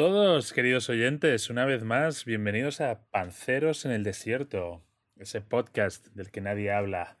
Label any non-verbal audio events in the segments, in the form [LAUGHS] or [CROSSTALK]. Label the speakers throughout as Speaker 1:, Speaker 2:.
Speaker 1: todos, queridos oyentes. Una vez más, bienvenidos a Panceros en el Desierto, ese podcast del que nadie habla.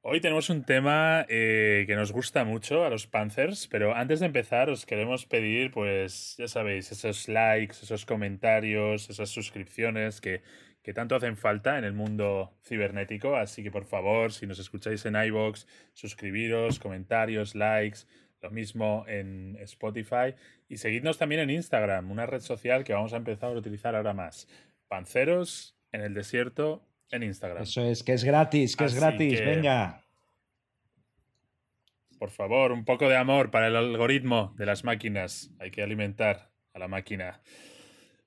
Speaker 1: Hoy tenemos un tema eh, que nos gusta mucho a los Panzers, pero antes de empezar os queremos pedir, pues ya sabéis, esos likes, esos comentarios, esas suscripciones que, que tanto hacen falta en el mundo cibernético. Así que por favor, si nos escucháis en iBox, suscribiros, comentarios, likes, lo mismo en Spotify. Y seguidnos también en Instagram, una red social que vamos a empezar a utilizar ahora más. Panceros en el desierto en Instagram.
Speaker 2: Eso es, que es gratis, que es gratis, venga.
Speaker 1: Por favor, un poco de amor para el algoritmo de las máquinas. Hay que alimentar a la máquina.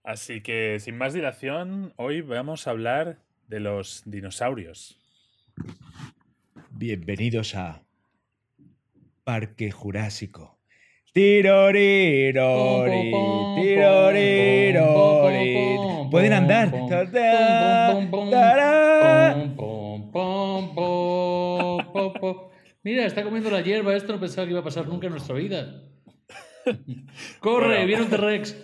Speaker 1: Así que, sin más dilación, hoy vamos a hablar de los dinosaurios.
Speaker 2: Bienvenidos a Parque Jurásico. Tirorirori, tirorirori. Pueden andar.
Speaker 3: Mira, está comiendo la hierba. Esto no pensaba que iba a pasar nunca en nuestra vida. ¡Corre! ¡Viene un T-Rex!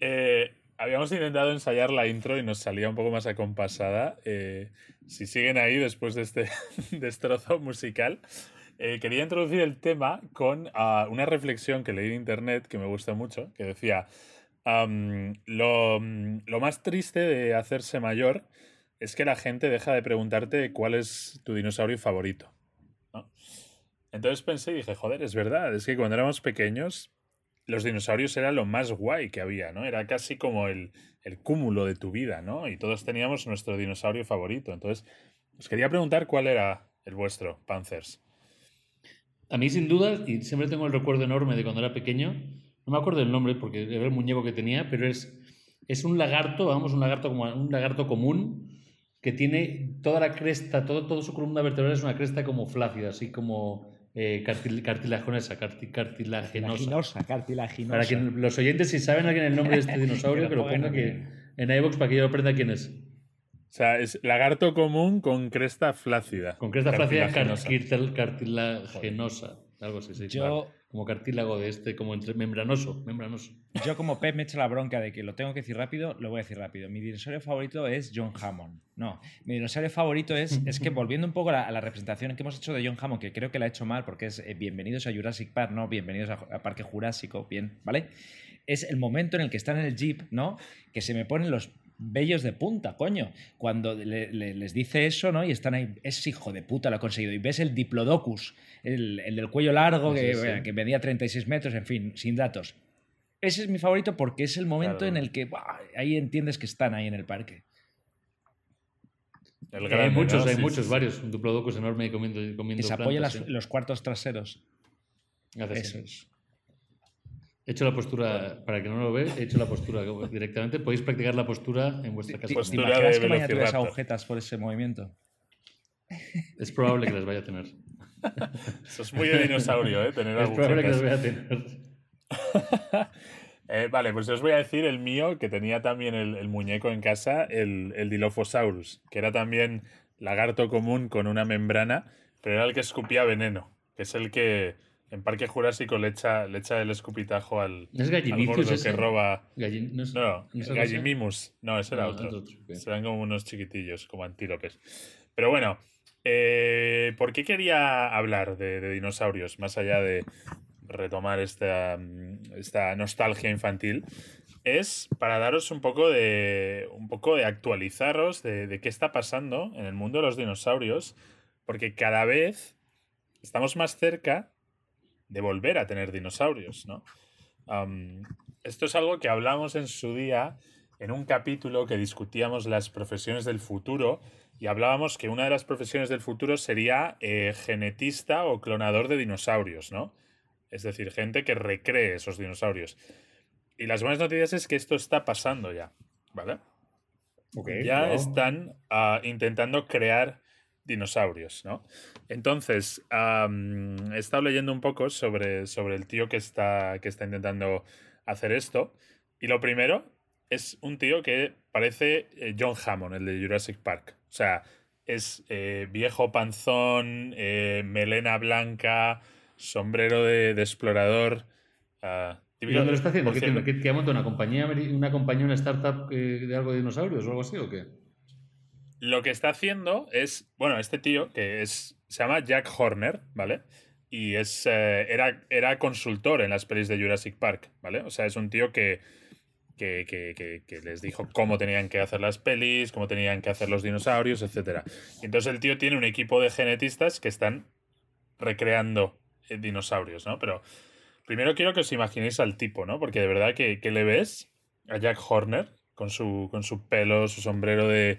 Speaker 1: Eh, habíamos intentado ensayar la intro y nos salía un poco más acompasada. Eh, si siguen ahí después de este destrozo musical, eh, quería introducir el tema con ah, una reflexión que leí en internet que me gusta mucho, que decía, lo, lo, más triste de hacerse mayor es que la gente deja de preguntarte cuál es tu dinosaurio favorito. Entonces pensé y dije, joder, es verdad, es que cuando éramos pequeños los dinosaurios eran lo más guay que había, ¿no? Era casi como el, el cúmulo de tu vida, ¿no? Y todos teníamos nuestro dinosaurio favorito. Entonces, os quería preguntar cuál era el vuestro, Panzers.
Speaker 3: A mí, sin duda, y siempre tengo el recuerdo enorme de cuando era pequeño, no me acuerdo del nombre porque era el muñeco que tenía, pero es, es un lagarto, vamos, un lagarto como un lagarto común que tiene toda la cresta, todo, todo su columna vertebral es una cresta como flácida, así como eh, cartilaginosa,
Speaker 2: cartilaginosa. Cartilaginosa,
Speaker 3: Para que los oyentes, si saben alguien el nombre de este dinosaurio, [LAUGHS] que lo ponga que, en iVoox para que yo aprenda quién es.
Speaker 1: O sea, es lagarto común con cresta flácida.
Speaker 3: Con cresta flácida cartilaginosa. Algo así, sí. Yo, como cartílago de este, como entre membranoso, membranoso.
Speaker 2: Yo como Pep me echo la bronca de que lo tengo que decir rápido, lo voy a decir rápido. Mi dinosaurio favorito es John Hammond. No, mi dinosaurio favorito es, es que volviendo un poco a la, representación que hemos hecho de John Hammond, que creo que la he hecho mal porque es eh, bienvenidos a Jurassic Park, no, bienvenidos a, Parque Jurásico, bien, ¿vale? Es el momento en el que están en el jeep, ¿no? Que se me ponen los bellos de punta, coño. Cuando les dice eso, ¿no? Y están ahí, es hijo de puta, lo ha conseguido. Y ves el Diplodocus, el, del cuello largo, que, que, medía 36 metros, en fin, sin datos. Ese es mi favorito porque es el momento en el que ahí entiendes que están ahí en el parque.
Speaker 3: hay muchos, hay muchos, varios. Un Diplodocus enorme comiendo, comiendo
Speaker 2: Que se apoya los cuartos traseros.
Speaker 3: Eso es. He hecho la postura, para que no lo ve, he hecho la postura directamente. Podéis practicar la postura en vuestra casa.
Speaker 1: Postura de que vaya a
Speaker 2: tener agujetas por ese movimiento?
Speaker 3: Es probable que las vaya a tener. [LAUGHS]
Speaker 1: Eso es muy de dinosaurio, ¿eh? Tener
Speaker 3: es probable que las vaya a tener. [LAUGHS]
Speaker 1: Eh, vale, pues os voy a decir el mío, que tenía también el, muñeco en casa, el, el Dilophosaurus, que era también lagarto común con una membrana, pero era el que escupía veneno, que es el que en Parque Jurásico le echa, le echa el escupitajo al,
Speaker 3: ¿No es
Speaker 1: al que roba.
Speaker 3: No,
Speaker 1: no, Gallimimus. No, ese era otro. Serán como unos chiquitillos, como antílopes. Pero bueno, eh, ¿por qué quería hablar de, dinosaurios? Más allá de retomar esta, esta nostalgia infantil. Es para daros un poco de. un poco de actualizaros de, de qué está pasando en el mundo de los dinosaurios. Porque cada vez estamos más cerca de volver a tener dinosaurios, ¿no? esto es algo que hablamos en su día en un capítulo que discutíamos las profesiones del futuro y hablábamos que una de las profesiones del futuro sería eh, genetista o clonador de dinosaurios, ¿no? Es decir, gente que recree esos dinosaurios. Y las buenas noticias es que esto está pasando ya, ¿vale? ya están ah, intentando crear dinosaurios, ¿no? Entonces, he estado leyendo un poco sobre, sobre el tío que está, que está intentando hacer esto. Y lo primero es un tío que parece eh, John Hammond, el de Jurassic Park. O sea, es eh, viejo panzón, eh, melena blanca, sombrero de, explorador. Uh,
Speaker 3: ¿Y dónde lo está haciendo? ¿Qué, tiene, ¿Qué, ha montado una compañía, una compañía, una startup de algo de dinosaurios o algo así o qué?
Speaker 1: Lo que está haciendo es, bueno, este tío que es, se llama Jack Horner, ¿vale? Y es, eh, era, era consultor en las pelis de Jurassic Park, ¿vale? O sea, es un tío que, que, que, que, les dijo cómo tenían que hacer las pelis, cómo tenían que hacer los dinosaurios, etc. Entonces el tío tiene un equipo de genetistas que están recreando eh, dinosaurios, ¿no? Pero primero quiero que os imaginéis al tipo, ¿no? Porque de verdad que, le ves a Jack Horner con su, con su pelo, su sombrero de,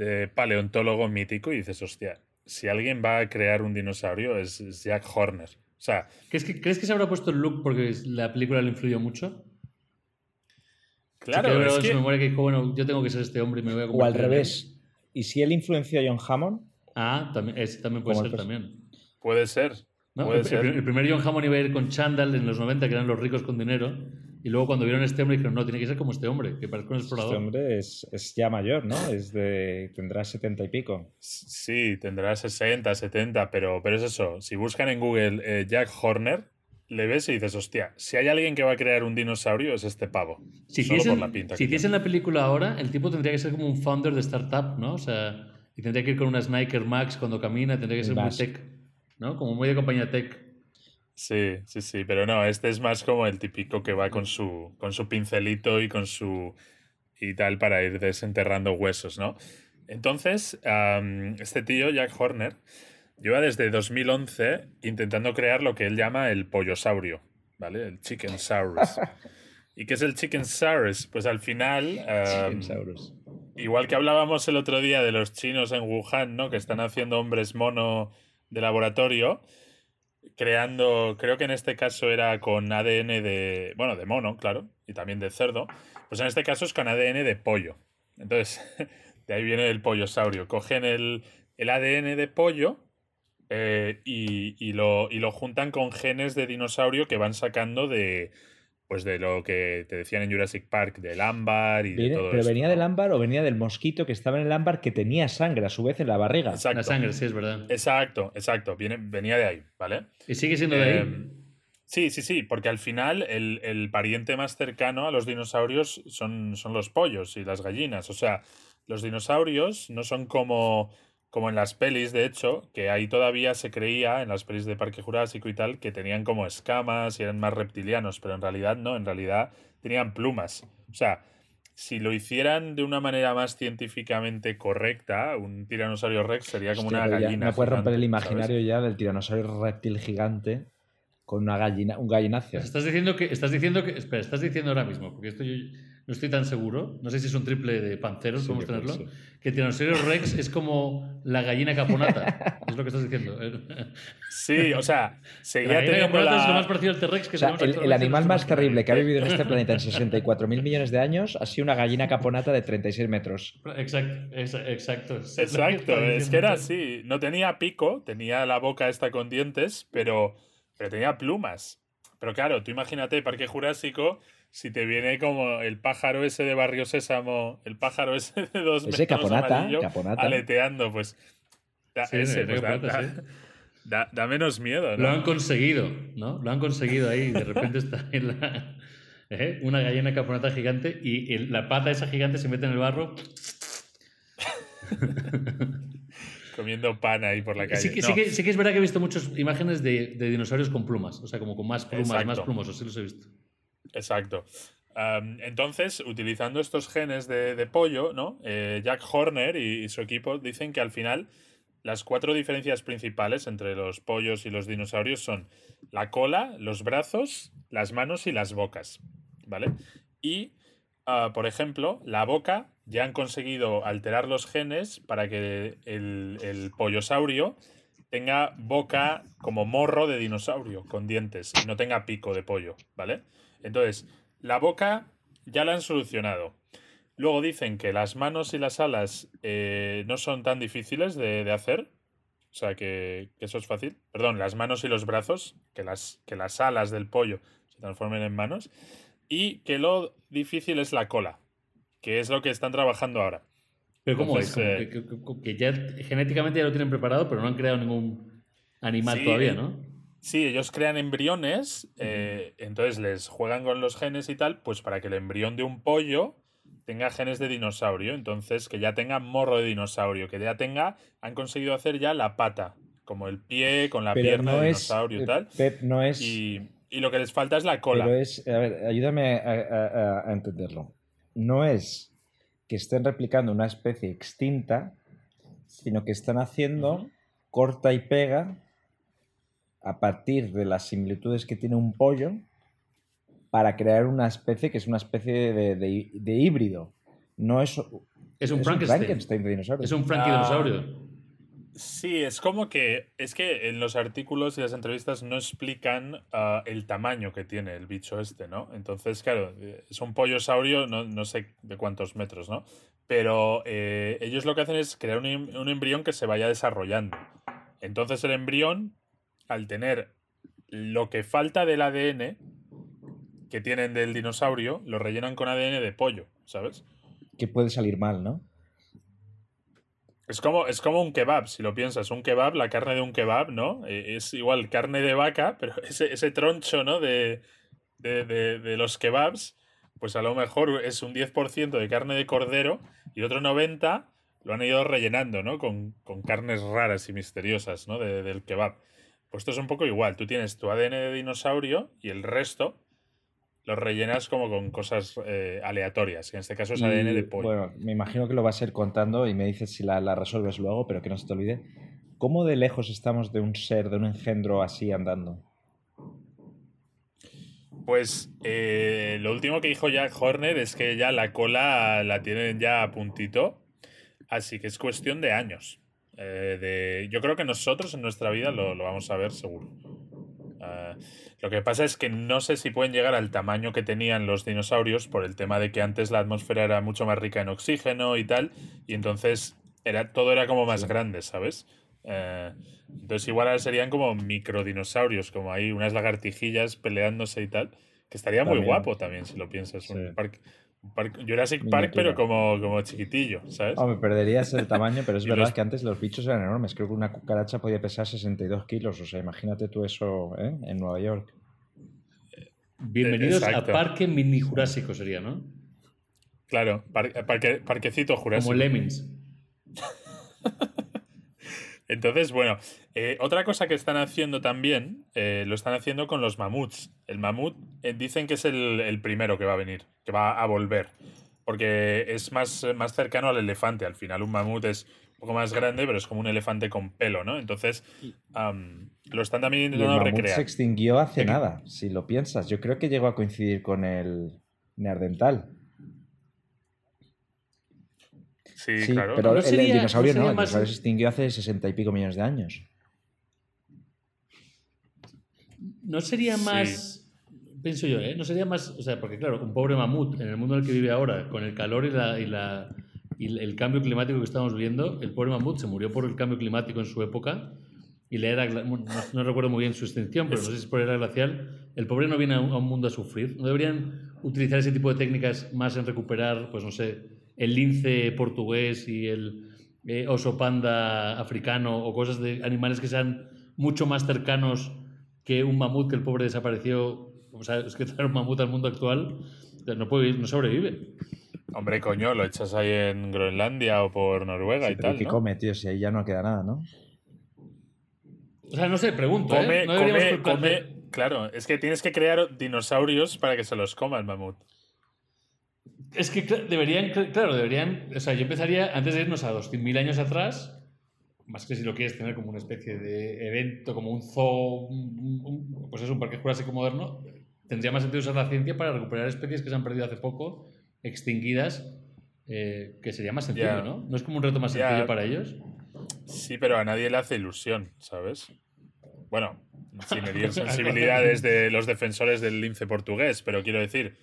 Speaker 1: de paleontólogo mítico y dices, hostia, si alguien va a crear un dinosaurio es, Jack Horner. O sea,
Speaker 3: ¿Crees que, ¿Crees que se habrá puesto el look porque la película le influyó mucho?
Speaker 1: Claro,
Speaker 3: es que... me que bueno, yo tengo que ser este hombre y me voy a
Speaker 2: O al revés. ¿Y si él influenció a John Hammond?
Speaker 3: Ah, también, ese también puede ser también.
Speaker 1: Puede ser.
Speaker 3: el, primer John Hammond iba a ir con Chandal en los 90, que eran los ricos con dinero. Y luego cuando vieron a este hombre dijeron, no, tiene que ser como este hombre, que parece un explorador.
Speaker 2: Este hombre es, ya mayor, ¿no? Es de, tendrá 70 y pico.
Speaker 1: Sí, tendrá 60, 70, pero, pero es eso. Si buscan en Google eh, Jack Horner, le ves y dices, hostia, si hay alguien que va a crear un dinosaurio es este pavo.
Speaker 3: Si hiciesen, la pinta si hiciesen la película ahora, el tipo tendría que ser como un founder de startup, ¿no? O sea, y tendría que ir con unas Nike Max cuando camina, tendría que ser muy tech, ¿no? Como muy de compañía tech.
Speaker 1: Sí, sí, sí, pero no, este es más como el típico que va con su, con su pincelito y con su... y tal para ir desenterrando huesos, ¿no? Entonces, este tío, Jack Horner, Lleva desde 2011 intentando crear lo que él llama el pollosaurio, ¿vale? El chicken saurus. [LAUGHS] ¿Y qué es el chicken saurus? Pues al final, igual que hablábamos el otro día de los chinos en Wuhan, ¿no? Que están haciendo hombres mono de laboratorio, creando, creo que en este caso era con ADN de, bueno, de mono, claro, y también de cerdo. Pues en este caso es con ADN de pollo. Entonces, [LAUGHS] de ahí viene el pollosaurio. Cogen el, el ADN de pollo eh, y, lo, y, lo, juntan con genes de dinosaurio que van sacando de pues de lo que te decían en Jurassic Park, del ámbar y de todo
Speaker 2: ¿Pero venía del ámbar o venía del mosquito que estaba en el ámbar que tenía sangre a su vez en la barriga?
Speaker 3: Exacto. La sangre, sí, es verdad.
Speaker 1: Exacto, exacto. Viene, venía de ahí, ¿vale?
Speaker 3: ¿Y sigue siendo de ahí? Em,
Speaker 1: sí, sí, sí, porque al final el, el, pariente más cercano a los dinosaurios son, son los pollos y las gallinas. O sea, los dinosaurios no son como como en las pelis, de hecho, que ahí todavía se creía, en las pelis de Parque Jurásico y tal, que tenían como escamas y eran más reptilianos, pero en realidad no, en realidad tenían plumas. O sea, si lo hicieran de una manera más científicamente correcta, un tiranosaurio rex sería como una gallina.
Speaker 2: no puedes romper el imaginario ya del tiranosaurio reptil gigante con una gallina, un gallinacio.
Speaker 3: Estás diciendo que, estás diciendo que, espera, estás diciendo ahora mismo, porque esto yo no estoy tan seguro, no sé si es un triple de panceros, podemos tenerlo, que Tiranosaurio Rex es como la gallina caponata, [LAUGHS] es lo que estás diciendo.
Speaker 1: Sí, o sea,
Speaker 3: seguía la gallina caponata es lo más parecido al T-Rex que
Speaker 2: o sea, el, el animal más terrible que ha vivido en este [LAUGHS] planeta en 64.000 millones de años ha sido una gallina caponata de 36 metros.
Speaker 3: Exacto, exacto.
Speaker 1: Exacto, es que era así, no tenía pico, tenía la boca esta con dientes, pero pero tenía plumas. Pero claro, tú imagínate Parque Jurásico si te viene como el pájaro ese de Barrio Sésamo, el pájaro ese de dos ese metros caponata, caponata. aleteando, pues da, ese, pues, da, menos miedo, ¿no?
Speaker 3: Lo han conseguido, ¿no? Lo han conseguido ahí, de repente está en la, ¿eh? una gallina caponata gigante y la pata de esa gigante se mete en el barro [LAUGHS]
Speaker 1: comiendo pan ahí por la calle.
Speaker 3: Sí que, sí, que, es verdad que he visto muchas imágenes de, dinosaurios con plumas, o sea, como con más plumas, más plumosos, sí los he visto.
Speaker 1: Exacto. entonces, utilizando estos genes de, pollo, ¿no? Eh, Jack Horner y, su equipo dicen que al final las cuatro diferencias principales entre los pollos y los dinosaurios son la cola, los brazos, las manos y las bocas, ¿vale? Y, ah, por ejemplo, la boca ya han conseguido alterar los genes para que el, el pollosaurio tenga boca como morro de dinosaurio, con dientes, y no tenga pico de pollo, ¿vale? Entonces, la boca ya la han solucionado. Luego dicen que las manos y las alas eh, no son tan difíciles de, hacer. O sea, que, que, eso es fácil. Perdón, las manos y los brazos, que las, que las alas del pollo se transformen en manos. Y que lo difícil es la cola que es lo que están trabajando ahora.
Speaker 3: Pero ¿cómo es? Eh, que, ya genéticamente ya lo tienen preparado, pero no han creado ningún animal todavía, ¿no?
Speaker 1: Sí, ellos crean embriones, eh, entonces les juegan con los genes y tal, pues para que el embrión de un pollo tenga genes de dinosaurio, entonces que ya tenga morro de dinosaurio, que ya tenga, han conseguido hacer ya la pata, como el pie con la pierna de dinosaurio y tal.
Speaker 2: no es...
Speaker 1: Y, lo que les falta es la cola.
Speaker 2: Pero es, a ver, ayúdame a, entenderlo. No es que estén replicando una especie extinta, sino que están haciendo corta y pega a partir de las similitudes que tiene un pollo para crear una especie que es una especie de, híbrido. No es,
Speaker 3: es un, Frankenstein.
Speaker 2: de dinosaurio.
Speaker 3: Es un Frankie dinosaurio.
Speaker 1: Sí, es como que es que en los artículos y las entrevistas no explican ah, el tamaño que tiene el bicho este, ¿no? Entonces, claro, es un pollo saurio, no, sé de cuántos metros, ¿no? Pero eh, ellos lo que hacen es crear un, un embrión que se vaya desarrollando. Entonces el embrión, al tener lo que falta del ADN, que tienen del dinosaurio lo rellenan con ADN de pollo, ¿sabes?
Speaker 2: Que puede salir mal, ¿no?
Speaker 1: Es como, es como un kebab, si lo piensas. Un kebab, la carne de un kebab, ¿no? E, es igual carne de vaca, [LAUGHS] pero ese, ese troncho, ¿no? De, de, de, los kebabs, pues a lo mejor es un 10% de carne de cordero y otro 90% lo han ido rellenando, ¿no? Con, con carnes raras y misteriosas, ¿no? del kebab. Pues esto es un poco igual. Tú tienes tu ADN de dinosaurio y el resto los rellenas como con cosas eh, aleatorias, que en este caso es ADN de pollo.
Speaker 2: Bueno, me imagino que lo vas a ir contando y me dices si la, resuelves luego, pero que no se te olvide. ¿Cómo de lejos estamos de un ser, de un engendro así andando?
Speaker 1: Pues eh, lo último que dijo Jack Horner es que ya la cola la tienen ya a puntito, así que es cuestión de años. Eh, de, yo creo que nosotros en nuestra vida lo, lo vamos a ver seguro. Ah, lo que pasa es que no sé si pueden llegar al tamaño que tenían los dinosaurios por el tema de que antes la atmósfera era mucho más rica en oxígeno y tal, y entonces era, todo era como más grande, ¿sabes? Eh, entonces igual serían como microdinosaurios, como ahí unas lagartijillas peleándose y tal, que estaría muy guapo también si lo piensas. Un parque, Jurassic Park, pero como, como chiquitillo, ¿sabes?
Speaker 2: me perderías el tamaño, pero es [LAUGHS] verdad que antes los bichos eran enormes. Creo que una cucaracha podía pesar 62 kilos. O sea, imagínate tú eso ¿eh? en Nueva York.
Speaker 3: Bienvenidos a Parque Mini Jurásico, sería, ¿no?
Speaker 1: Claro, parque, parquecito jurásico.
Speaker 3: Como Lemmings.
Speaker 1: Entonces, bueno, eh, otra cosa que están haciendo también, eh, lo están haciendo con los mamuts. El mamut eh, dicen que es el, primero que va a venir, que va a volver, porque es más, más cercano al elefante. Al final un mamut es un poco más grande, pero es como un elefante con pelo, ¿no? Entonces, lo están también intentando
Speaker 2: el
Speaker 1: recrear.
Speaker 2: se extinguió hace nada, si lo piensas. Yo creo que llegó a coincidir con el neardental.
Speaker 1: Sí, claro.
Speaker 2: Pero el, dinosaurio no, el dinosaurio se extinguió hace sesenta y pico millones de años.
Speaker 3: No sería más, pienso yo, ¿eh? No sería más, o sea, porque claro, un pobre mamut en el mundo en el que vive ahora, con el calor y, la, y, la, y el cambio climático que estamos viviendo, el pobre mamut se murió por el cambio climático en su época y la era, no, recuerdo muy bien su extinción, pero no sé si es por era glacial, el pobre no viene a un, a un mundo a sufrir. ¿No deberían utilizar ese tipo de técnicas más en recuperar, pues no sé, el lince portugués y el eh, oso panda africano o cosas de animales que sean mucho más cercanos que un mamut que el pobre desapareció. O sea, es que [LAUGHS] traer un mamut al mundo actual no, puede, no sobrevive.
Speaker 1: Hombre, coño, lo echas ahí en Groenlandia o por Noruega y tal.
Speaker 2: ¿Qué come, tío? Si ahí ya no queda nada, ¿no?
Speaker 3: O sea, no sé, pregunto. ¿eh? come,
Speaker 1: come, claro, es que tienes que crear dinosaurios para que se los coma el mamut.
Speaker 3: Es que deberían, claro, deberían, o sea, yo empezaría antes de irnos a 200.000 años atrás, más que si lo quieres tener como una especie de evento, como un zoo, pues es un parque jurásico moderno, tendría más sentido usar la ciencia para recuperar especies que se han perdido hace poco, extinguidas, eh, que sería más sencillo, ¿no? ¿No es como un reto más sencillo para ellos?
Speaker 1: Sí, pero a nadie le hace ilusión, ¿sabes? Bueno, [LAUGHS] sin medir sensibilidades de los defensores del lince portugués, pero quiero decir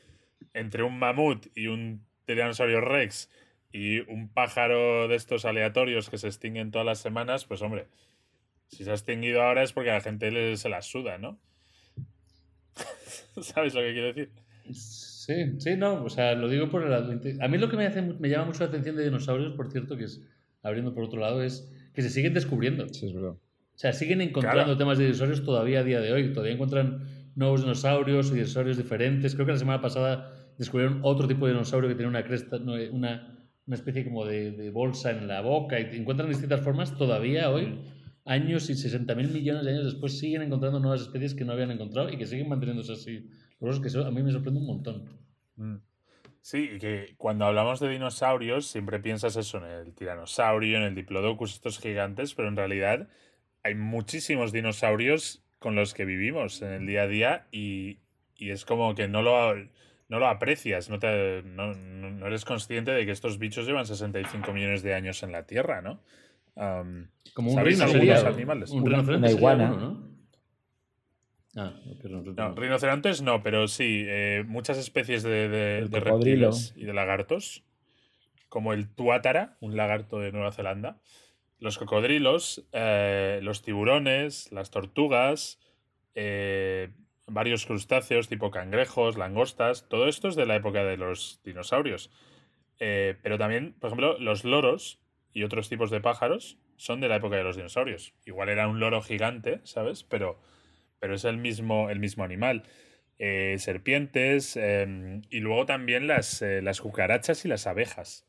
Speaker 1: entre un mamut y un tiranosaurio rex y un pájaro de estos aleatorios que se extinguen todas las semanas, pues hombre, si se ha extinguido ahora es porque a la gente se la suda, ¿no? [LAUGHS] ¿Sabes lo que quiero decir?
Speaker 3: Sí, sí, no, o sea, lo digo por el lado. A mí lo que me, hace, me llama mucho la atención de dinosaurios, por cierto, que es, abriendo por otro lado, es que se siguen descubriendo.
Speaker 2: Sí, es verdad.
Speaker 3: O sea, siguen encontrando temas de dinosaurios todavía a día de hoy. Todavía encuentran nuevos dinosaurios y dinosaurios diferentes. Creo que la semana pasada descubrieron otro tipo de dinosaurio que tiene una cresta, una, una especie como de, bolsa en la boca y encuentran distintas formas. Todavía hoy, años y 60 mil millones de años después, siguen encontrando nuevas especies que no habían encontrado y que siguen manteniéndose así. Por eso es que a mí me sorprende un montón.
Speaker 1: Mm. Sí, y que cuando hablamos de dinosaurios siempre piensas eso en el tiranosaurio, en el diplodocus, estos gigantes, pero en realidad hay muchísimos dinosaurios con los que vivimos en el día a día y, es como que no lo, no lo aprecias, no, te, no, eres consciente de que estos bichos llevan 65 millones de años en la Tierra, ¿no?
Speaker 3: como un rinoceronte.
Speaker 1: animales?
Speaker 2: Un una iguana. ¿no?
Speaker 1: Ah, no, rinocerontes no, pero sí, eh, muchas especies de, reptiles y de lagartos, como el tuátara, un lagarto de Nueva Zelanda, los cocodrilos, eh, los tiburones, las tortugas, eh, varios crustáceos tipo cangrejos, langostas, todo esto es de la época de los dinosaurios. pero también, por ejemplo, los loros y otros tipos de pájaros son de la época de los dinosaurios. Igual era un loro gigante, ¿sabes? Pero pero es el mismo, el mismo animal. Eh, serpientes em, y luego también las, eh, las cucarachas y las abejas.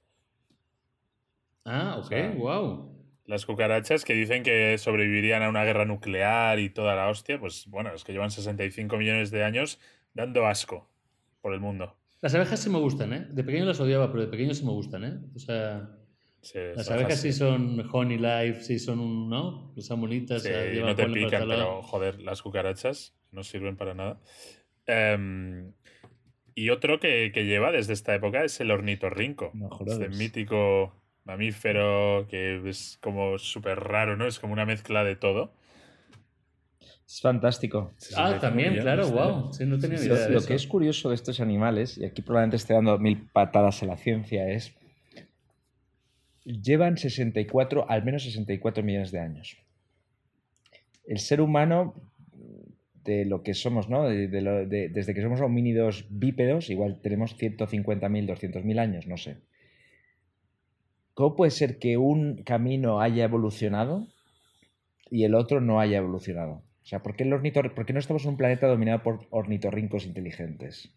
Speaker 3: Ah, ok, wow.
Speaker 1: Las cucarachas que dicen que sobrevivirían a una guerra nuclear y toda la hostia, pues bueno, es que llevan 65 millones de años dando asco por el mundo.
Speaker 3: Las abejas sí me gustan, ¿eh? De pequeño las odiaba, pero de pequeño sí me gustan, ¿eh? O sea, las abejas sí son honey life, sí son, ¿no? Son bonitas.
Speaker 1: Sí, no te pican, pero joder, las cucarachas no sirven para nada. Em, y otro que, lleva desde esta época es el ornitorrinco. No, este mítico mamífero que es como súper raro, ¿no? Es como una mezcla de todo.
Speaker 2: Es fantástico.
Speaker 3: ah, también, claro, wow. Sí, no tenía idea
Speaker 2: lo que es curioso de estos animales, y aquí probablemente estoy dando mil patadas a la ciencia, es llevan 64, al menos 64 millones de años. El ser humano, de lo que somos, ¿no? desde que somos homínidos bípedos, igual tenemos 150.000, 200.000 años, no sé. ¿Cómo puede ser que un camino haya evolucionado y el otro no haya evolucionado? O sea, ¿por qué, el ¿por qué no estamos en un planeta dominado por ornitorrincos inteligentes?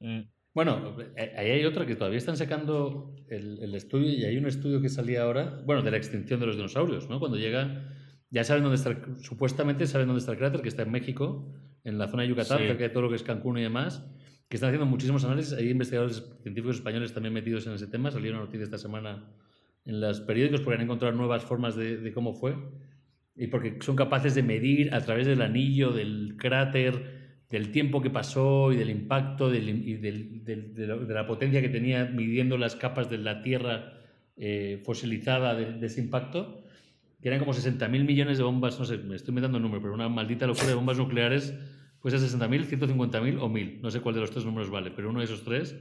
Speaker 3: Mm. Bueno, eh, ahí hay otra que todavía están sacando el, estudio y hay un estudio que salía ahora, bueno, de la extinción de los dinosaurios, ¿no? Cuando llega, ya saben dónde está, supuestamente saben dónde está el cráter, que está en México, en la zona de Yucatán, cerca de todo lo que es Cancún y demás, que están haciendo muchísimos análisis. Hay investigadores científicos españoles también metidos en ese tema. Salió una noticia esta semana en los periódicos porque han encontrado nuevas formas de, de cómo fue y porque son capaces de medir a través del anillo, del cráter, del tiempo que pasó y del impacto y de, la potencia que tenía midiendo las capas de la Tierra eh, fosilizada de, ese impacto, que eran como 60.000 millones de bombas, no sé, me estoy metiendo el número, pero una maldita locura de bombas nucleares, pues a 60.000, 150.000 o 1.000, no sé cuál de los tres números vale, pero uno de esos tres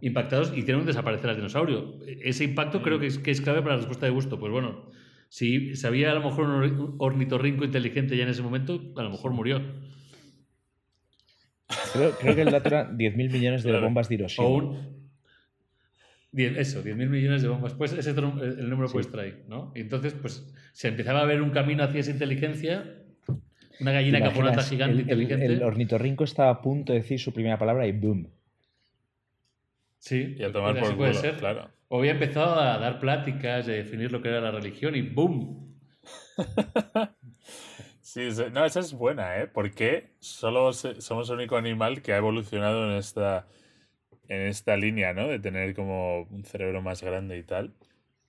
Speaker 3: impactados y que desaparecer al dinosaurio. Ese impacto creo que es, que es clave para la respuesta de gusto. Pues bueno, si, sabía había a lo mejor un ornitorrinco inteligente ya en ese momento, a lo mejor murió.
Speaker 2: Creo, que el dato era 10.000 millones de bombas de Hiroshima.
Speaker 3: eso, 10.000 millones de bombas. Pues ese es el número sí. puesto ahí, ¿no? Y entonces, pues, se empezaba a ver un camino hacia esa inteligencia, una gallina caponata gigante inteligente.
Speaker 2: El, ornitorrinco estaba a punto de decir su primera palabra y boom.
Speaker 3: Sí,
Speaker 1: y a tomar por puede ser. claro.
Speaker 3: O había empezado a dar pláticas, de definir lo que era la religión y boom. [LAUGHS]
Speaker 1: Sí, no, esa es buena, ¿eh? Porque solo somos el único animal que ha evolucionado en esta, en esta línea, ¿no? De tener como un cerebro más grande y tal.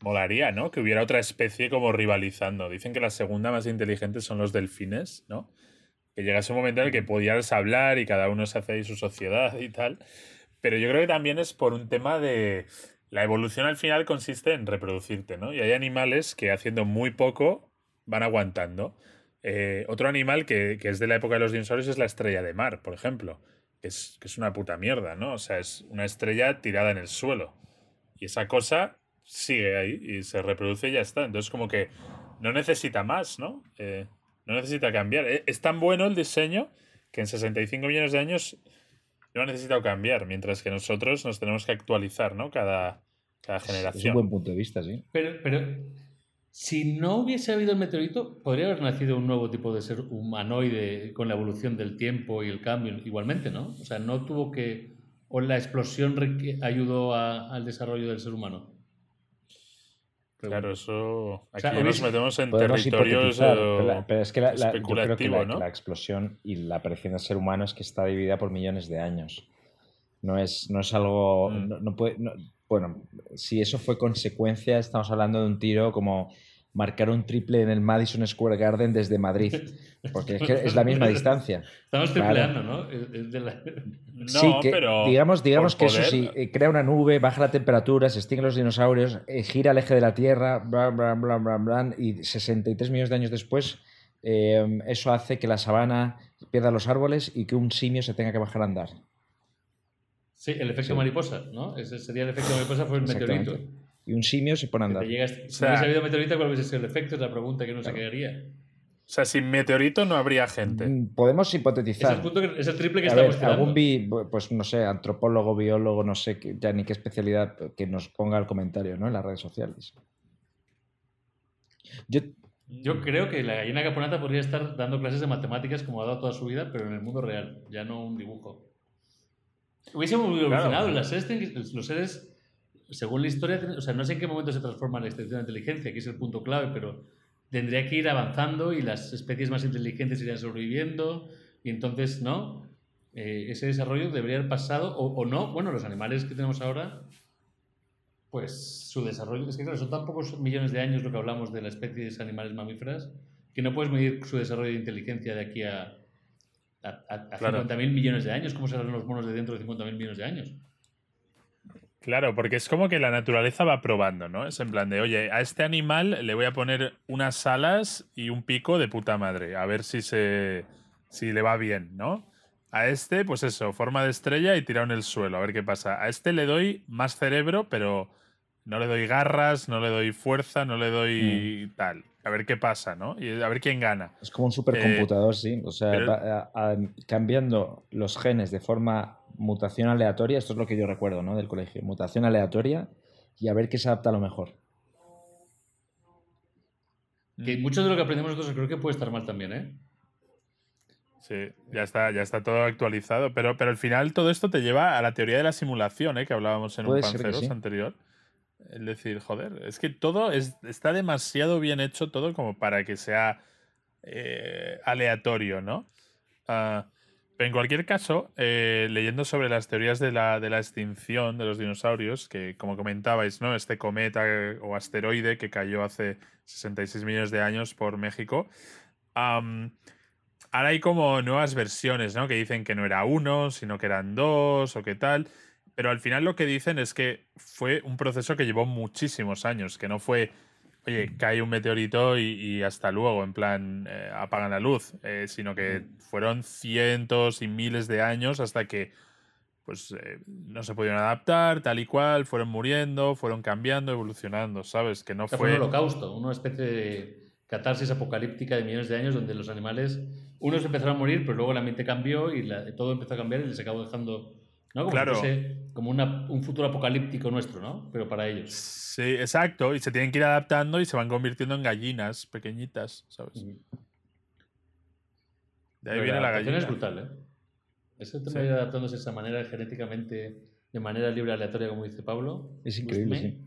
Speaker 1: Molaría, ¿no? Que hubiera otra especie como rivalizando. Dicen que la segunda más inteligente son los delfines, ¿no? Que llegase un momento en el que podías hablar y cada uno se hace su sociedad y tal. Pero yo creo que también es por un tema de... La evolución al final consiste en reproducirte, ¿no? Y hay animales que haciendo muy poco van aguantando. Eh, otro animal que, es de la época de los dinosaurios es la estrella de mar, por ejemplo. Que es, que es una puta mierda, ¿no? O sea, es una estrella tirada en el suelo. Y esa cosa sigue ahí y se reproduce y ya está. Entonces, como que no necesita más, ¿no? Eh, no necesita cambiar. E, es tan bueno el diseño que en 65 millones de años no ha necesitado cambiar, mientras que nosotros nos tenemos que actualizar, ¿no? Cada, cada generación. Es
Speaker 2: un buen punto de vista, sí.
Speaker 3: Pero, pero Si no hubiese habido el meteorito, podría haber nacido un nuevo tipo de ser humanoide con la evolución del tiempo y el cambio igualmente, ¿no? O sea, no tuvo que... o la explosión ayudó al desarrollo del ser humano.
Speaker 1: Claro, eso. Aquí nos metemos en territorios pero,
Speaker 2: pero, es que la, yo creo que la, explosión y la aparición del ser humano es que está dividida por millones de años. No es, no es algo. Mm. No, puede, bueno, si eso fue consecuencia, estamos hablando de un tiro como marcar un triple en el Madison Square Garden desde Madrid, [LAUGHS] porque es, la misma distancia.
Speaker 3: Estamos tripleando, ¿no?
Speaker 2: sí, pero digamos, digamos que eso sí, eh, crea una nube, baja la temperatura, se extinguen los dinosaurios, eh, gira el eje de la Tierra, bla, bla, bla, bla, bla, y 63 millones de años después, eh, eso hace que la sabana pierda los árboles y que un simio se tenga que bajar a andar.
Speaker 3: Sí, el efecto mariposa, ¿no? Ese sería el efecto mariposa, fue el meteorito.
Speaker 2: Y un simio se pone a andar.
Speaker 3: si hubiese habido meteorito, ¿cuál hubiese sido el efecto? Es la pregunta que no se quedaría.
Speaker 1: O sea, sin meteorito no habría gente.
Speaker 2: Mm, podemos hipotetizar.
Speaker 3: Es el, triple que estamos ver,
Speaker 2: Algún pues no sé, antropólogo, biólogo, no sé ya ni qué especialidad, que nos ponga el comentario ¿no? en las redes sociales.
Speaker 3: Yo, Yo creo que la gallina caponata podría estar dando clases de matemáticas como ha dado toda su vida, pero en el mundo real, ya no un dibujo. Hubiésemos evolucionado. Las seres, los seres, según la historia, o sea, no sé en qué momento se transforma la extensión de inteligencia, que es el punto clave, pero tendría que ir avanzando y las especies más inteligentes irían sobreviviendo y entonces, ¿no? Eh, ese desarrollo debería haber pasado o, no. Bueno, los animales que tenemos ahora, pues su desarrollo, es que claro, son tan pocos millones de años lo que hablamos de la especie de animales mamíferas que no puedes medir su desarrollo de inteligencia de aquí a a, a, 50.000 millones de años. ¿Cómo serán los monos de dentro de 50.000 millones de años?
Speaker 1: Claro, porque es como que la naturaleza va probando, ¿no? Es en plan de, oye, a este animal le voy a poner unas alas y un pico de puta madre, a ver si se si le va bien, ¿no? A este, pues eso, forma de estrella y tirado en el suelo, a ver qué pasa. A este le doy más cerebro, pero no le doy garras, no le doy fuerza, no le doy mm. tal a ver qué pasa, ¿no? Y a ver quién gana.
Speaker 2: Es como un supercomputador, eh, sí. O sea, cambiando los genes de forma mutación aleatoria, esto es lo que yo recuerdo, ¿no? Del colegio. Mutación aleatoria y a ver qué se adapta a lo mejor.
Speaker 3: Que mucho de lo que aprendemos nosotros creo que puede estar mal también, ¿eh?
Speaker 1: Sí, ya está, ya está todo actualizado. Pero, pero al final todo esto te lleva a la teoría de la simulación, ¿eh? Que hablábamos en un Panceros anterior. Es decir, joder, es que todo está demasiado bien hecho, todo como para que sea eh, aleatorio, ¿no? Ah, pero en cualquier caso, eh, leyendo sobre las teorías de la, de la, extinción de los dinosaurios, que como comentabais, ¿no? Este cometa o asteroide que cayó hace 66 millones de años por México. ahora hay como nuevas versiones, ¿no? Que dicen que no era uno, sino que eran dos o qué tal. Pero al final lo que dicen es que fue un proceso que llevó muchísimos años, que no fue, oye, cae un meteorito y, hasta luego, en plan, eh, apagan la luz, eh, sino que fueron cientos y miles de años hasta que pues eh, no se pudieron adaptar, tal y cual, fueron muriendo, fueron cambiando, evolucionando, ¿sabes? Que no fue...
Speaker 3: fue un holocausto, una especie de catarsis apocalíptica de millones de años donde los animales, unos empezaron a morir, pero luego la mente cambió y todo empezó a cambiar y les acabó dejando como
Speaker 1: claro.
Speaker 3: como un futuro apocalíptico nuestro, ¿no? Pero para ellos.
Speaker 1: Sí, exacto. Y se tienen que ir adaptando y se van convirtiendo en gallinas pequeñitas, ¿sabes?
Speaker 3: De ahí viene la, gallina. es brutal, ¿eh? Ese tema de ir adaptándose de esa manera genéticamente, de manera libre aleatoria, como dice Pablo.
Speaker 2: Es increíble, sí.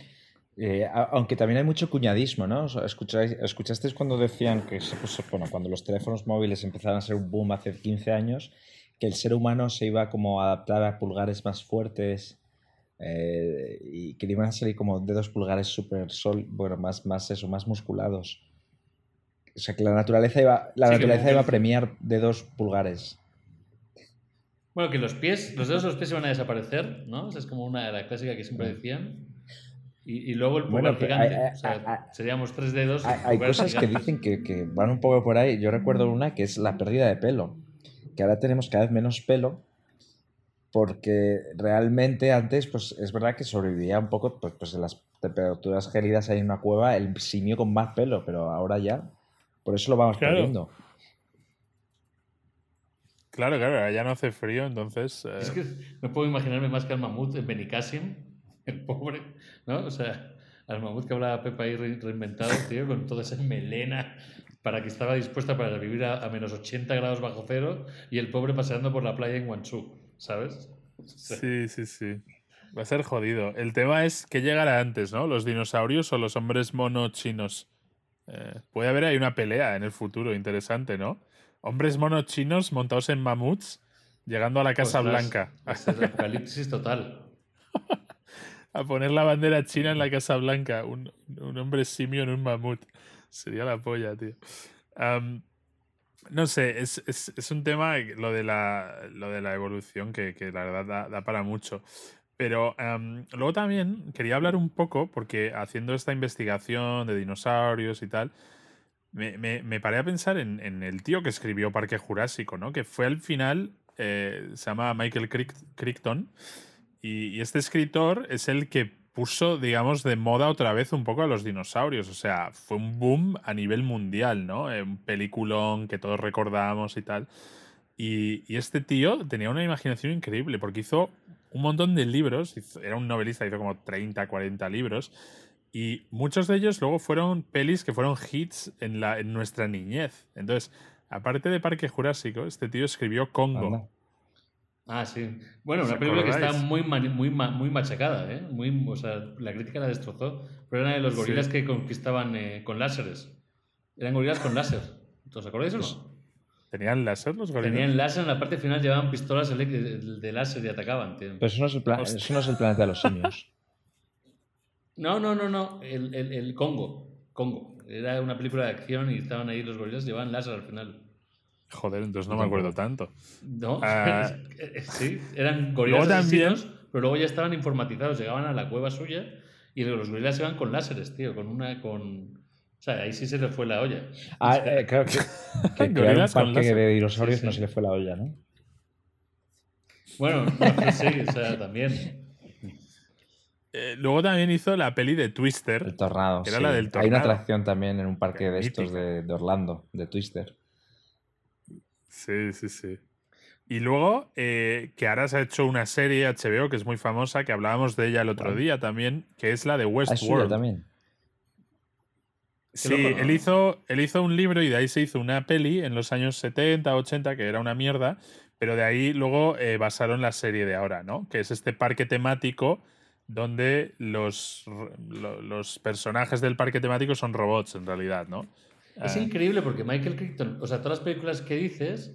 Speaker 2: Eh, aunque también hay mucho cuñadismo, ¿no? ¿Escuchasteis cuando decían que bueno, cuando los teléfonos móviles empezaron a ser un boom hace 15 años, que el ser humano se iba como a adaptar a pulgares más fuertes eh, y que le iban a salir como dedos pulgares súper sol, bueno, más, más eso, más musculados. O sea, que la naturaleza iba, la naturaleza iba a premiar dedos pulgares.
Speaker 3: Bueno, que los pies, los dedos de los pies iban a desaparecer, ¿no? Esa es como una de las clásicas que siempre mm. decían. Y, luego el pulgar gigante. o sea, seríamos tres dedos.
Speaker 2: Hay, cosas que dicen que, que, van un poco por ahí. Yo recuerdo una que es la pérdida de pelo que ahora tenemos cada vez menos pelo porque realmente antes, pues es verdad que sobrevivía un poco, pues, pues en las temperaturas gélidas hay en una cueva el simio con más pelo, pero ahora ya, por eso lo vamos perdiendo.
Speaker 1: Claro, claro, ya no hace frío, entonces...
Speaker 3: Es eh, que no puedo imaginarme más que al mamut en Benicassim, [LAUGHS] el pobre, ¿no? O sea, al mamut que hablaba Pepa ahí reinventado, tío, con toda esa melena para que estaba dispuesta para vivir a, menos 80 grados bajo cero y el pobre paseando por la playa en Guangzhou, ¿sabes?
Speaker 1: Sí, sí, sí. Va a ser jodido. El tema es que llegará antes, ¿no? ¿Los dinosaurios o los hombres mono chinos? Eh, puede haber ahí una pelea en el futuro interesante, ¿no? Hombres mono chinos montados en mamuts llegando a la Casa Blanca.
Speaker 3: apocalipsis total. [LAUGHS]
Speaker 1: a poner la bandera china en la Casa Blanca. Un, hombre simio en un mamut. Sería la polla, tío. no sé, es, un tema, lo de la, lo de la evolución, que, la verdad da, para mucho. Pero luego también quería hablar un poco, porque haciendo esta investigación de dinosaurios y tal, me, me, paré a pensar en, el tío que escribió Parque Jurásico, ¿no? Que fue al final, eh, se llama Michael Crichton, y, este escritor es el que puso, digamos, de moda otra vez un poco a los dinosaurios. O sea, fue un boom a nivel mundial, ¿no? Eh, un peliculón que todos recordamos y tal. Y, este tío tenía una imaginación increíble porque hizo un montón de libros. era un novelista, hizo como 30, 40 libros. Y muchos de ellos luego fueron pelis que fueron hits en nuestra niñez. Entonces, aparte de Parque Jurásico, este tío escribió Congo.
Speaker 3: Ah, sí. Bueno, una película que está muy, muy, muy machacada, ¿eh? Muy, o sea, la crítica la destrozó, pero era de los gorilas que conquistaban eh, con láseres. Eran gorilas con láser. ¿Os acordáis o no?
Speaker 1: ¿Tenían láser los gorilas?
Speaker 3: Tenían láser, en la parte final llevaban pistolas de láser y atacaban, tío.
Speaker 2: Pero eso no es el, eso no es el planeta de los simios. [LAUGHS]
Speaker 3: no, no, no, no. El, el, el Congo. Congo. Era una película de acción y estaban ahí los gorilas, llevaban láser al final.
Speaker 1: Joder, entonces no me acuerdo tanto.
Speaker 3: No, ah, [LAUGHS] sí, eran gorilas pero luego ya estaban informatizados, llegaban a la cueva suya y los gorilas iban con láseres, tío, con una con o sea, ahí sí se le fue la olla.
Speaker 2: Ah, eh, claro que, [LAUGHS] que un parque de dinosaurios no se le fue la olla, ¿no?
Speaker 3: Bueno, sí, o sea, también.
Speaker 1: Eh, luego también hizo la peli de Twister.
Speaker 2: El Tornado. era la del tornado. Hay una atracción también en un parque de estos de, de Orlando, de Twister.
Speaker 1: Sí, sí, sí. Y luego, eh, que ahora se ha hecho una serie HBO que es muy famosa, que hablábamos de ella el otro día también, que es la de ah, Westworld.
Speaker 2: también.
Speaker 1: Sí, él, hizo, él hizo un libro y de ahí se hizo una peli en los años 70, 80, que era una mierda, pero de ahí luego eh, basaron la serie de ahora, ¿no? Que es este parque temático donde los, los personajes del parque temático son robots en realidad, ¿no?
Speaker 3: Es ah. increíble porque Michael Crichton, o sea, todas las películas que dices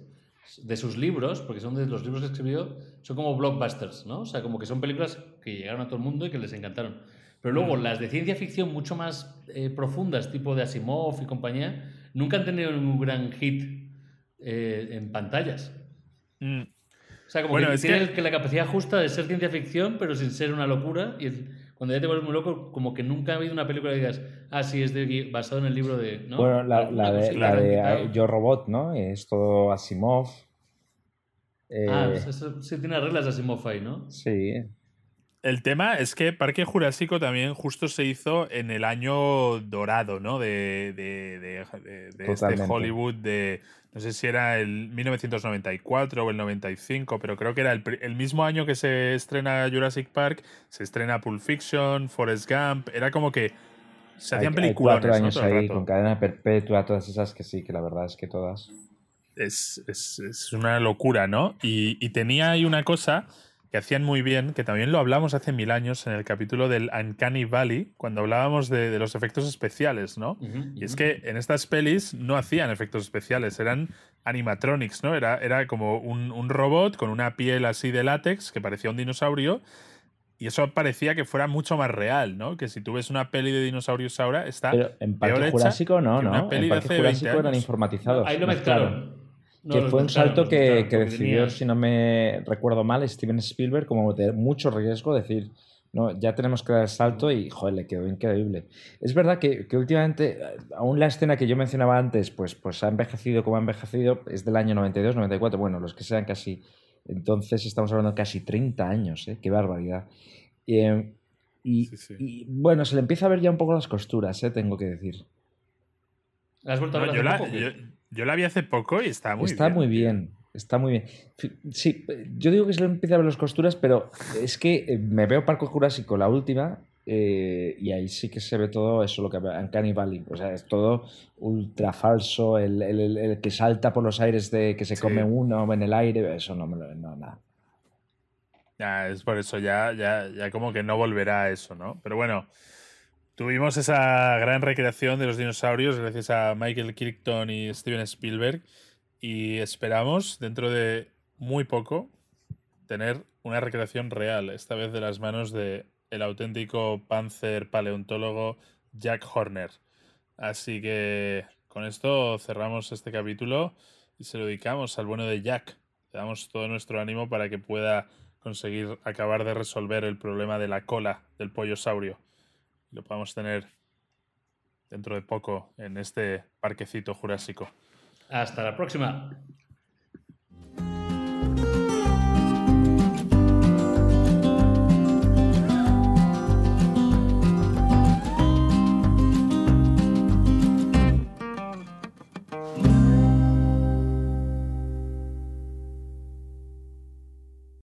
Speaker 3: de sus libros, porque son de los libros que escribió, son como blockbusters, ¿no? O sea, como que son películas que llegaron a todo el mundo y que les encantaron. Pero luego mm. las de ciencia ficción mucho más eh, profundas, tipo de Asimov y compañía, nunca han tenido un gran hit eh, en pantallas. Mm. O sea, como que tiene que... la capacidad justa de ser ciencia ficción, pero sin ser una locura. Y cuando ya te vuelves muy loco, como que nunca ha habido una película que digas, ah, sí, es de, basado en el libro de. ¿no?
Speaker 2: Bueno, la, la de, la de Yo Robot, ¿no? Es todo Asimov.
Speaker 3: ah, eh, eso, sí tiene reglas de Asimov ahí, ¿no?
Speaker 2: Sí.
Speaker 1: El tema es que Parque Jurásico también justo se hizo en el año dorado, ¿no? De, de, de, de este Hollywood de, no sé si era el 1994 o el 95, pero creo que era el, mismo año que se estrena Jurassic Park, se estrena Pulp Fiction, Forrest Gump, era como que se hacían películas.
Speaker 2: cuatro años ahí con cadena perpetua, todas esas que sí, que la verdad es que todas.
Speaker 1: Es, es, es una locura, ¿no? Y, y tenía ahí una cosa que hacían muy bien, que también lo hablamos hace mil años en el capítulo del Uncanny Valley, cuando hablábamos de, los efectos especiales, ¿no? Y es que en estas pelis no hacían efectos especiales, eran animatronics, ¿no? Era, era como un, robot con una piel así de látex que parecía un dinosaurio. Y eso parecía que fuera mucho más real, ¿no? Que si tú ves una peli de dinosaurios ahora, está.
Speaker 2: Pero en Parque Jurásico no, ¿no? en Parque Jurásico eran informatizados.
Speaker 3: Ahí lo mezclaron
Speaker 2: que fue un salto que, decidió, si no me recuerdo mal, Steven Spielberg como de mucho riesgo, decir, no, ya tenemos que dar el salto y, joder, le quedó increíble. Es verdad que, últimamente, aún la escena que yo mencionaba antes, pues, pues ha envejecido como ha envejecido, es del año 92, 94, bueno, los que sean casi, entonces estamos hablando de casi 30 años, ¿eh? qué barbaridad. Eh, y, bueno, se le empieza a ver ya un poco las costuras, ¿eh? tengo que decir.
Speaker 3: ¿Has vuelto a ver
Speaker 1: yo la vi hace poco y está muy
Speaker 2: bien. Está muy bien. Está muy bien. Sí, yo digo que se le empieza a ver las costuras, pero es que eh, me veo Parco Jurásico, la última, eh, y ahí sí que se ve todo eso, lo que en Valley. O sea, es todo ultra falso. El, que salta por los aires de que se come uno en el aire, eso no me lo. No, nada.
Speaker 1: Ya, es por eso, ya, ya, ya como que no volverá a eso, ¿no? Pero bueno, tuvimos esa gran recreación de los dinosaurios gracias a Michael Crichton y Steven Spielberg. Y esperamos, dentro de muy poco, tener una recreación real, esta vez de las manos de el auténtico panzer paleontólogo Jack Horner. Así que con esto cerramos este capítulo y se lo dedicamos al bueno de Jack. Le damos todo nuestro ánimo para que pueda conseguir acabar de resolver el problema de la cola del pollo saurio. Lo podamos tener dentro de poco en este parquecito jurásico.
Speaker 3: Hasta la próxima.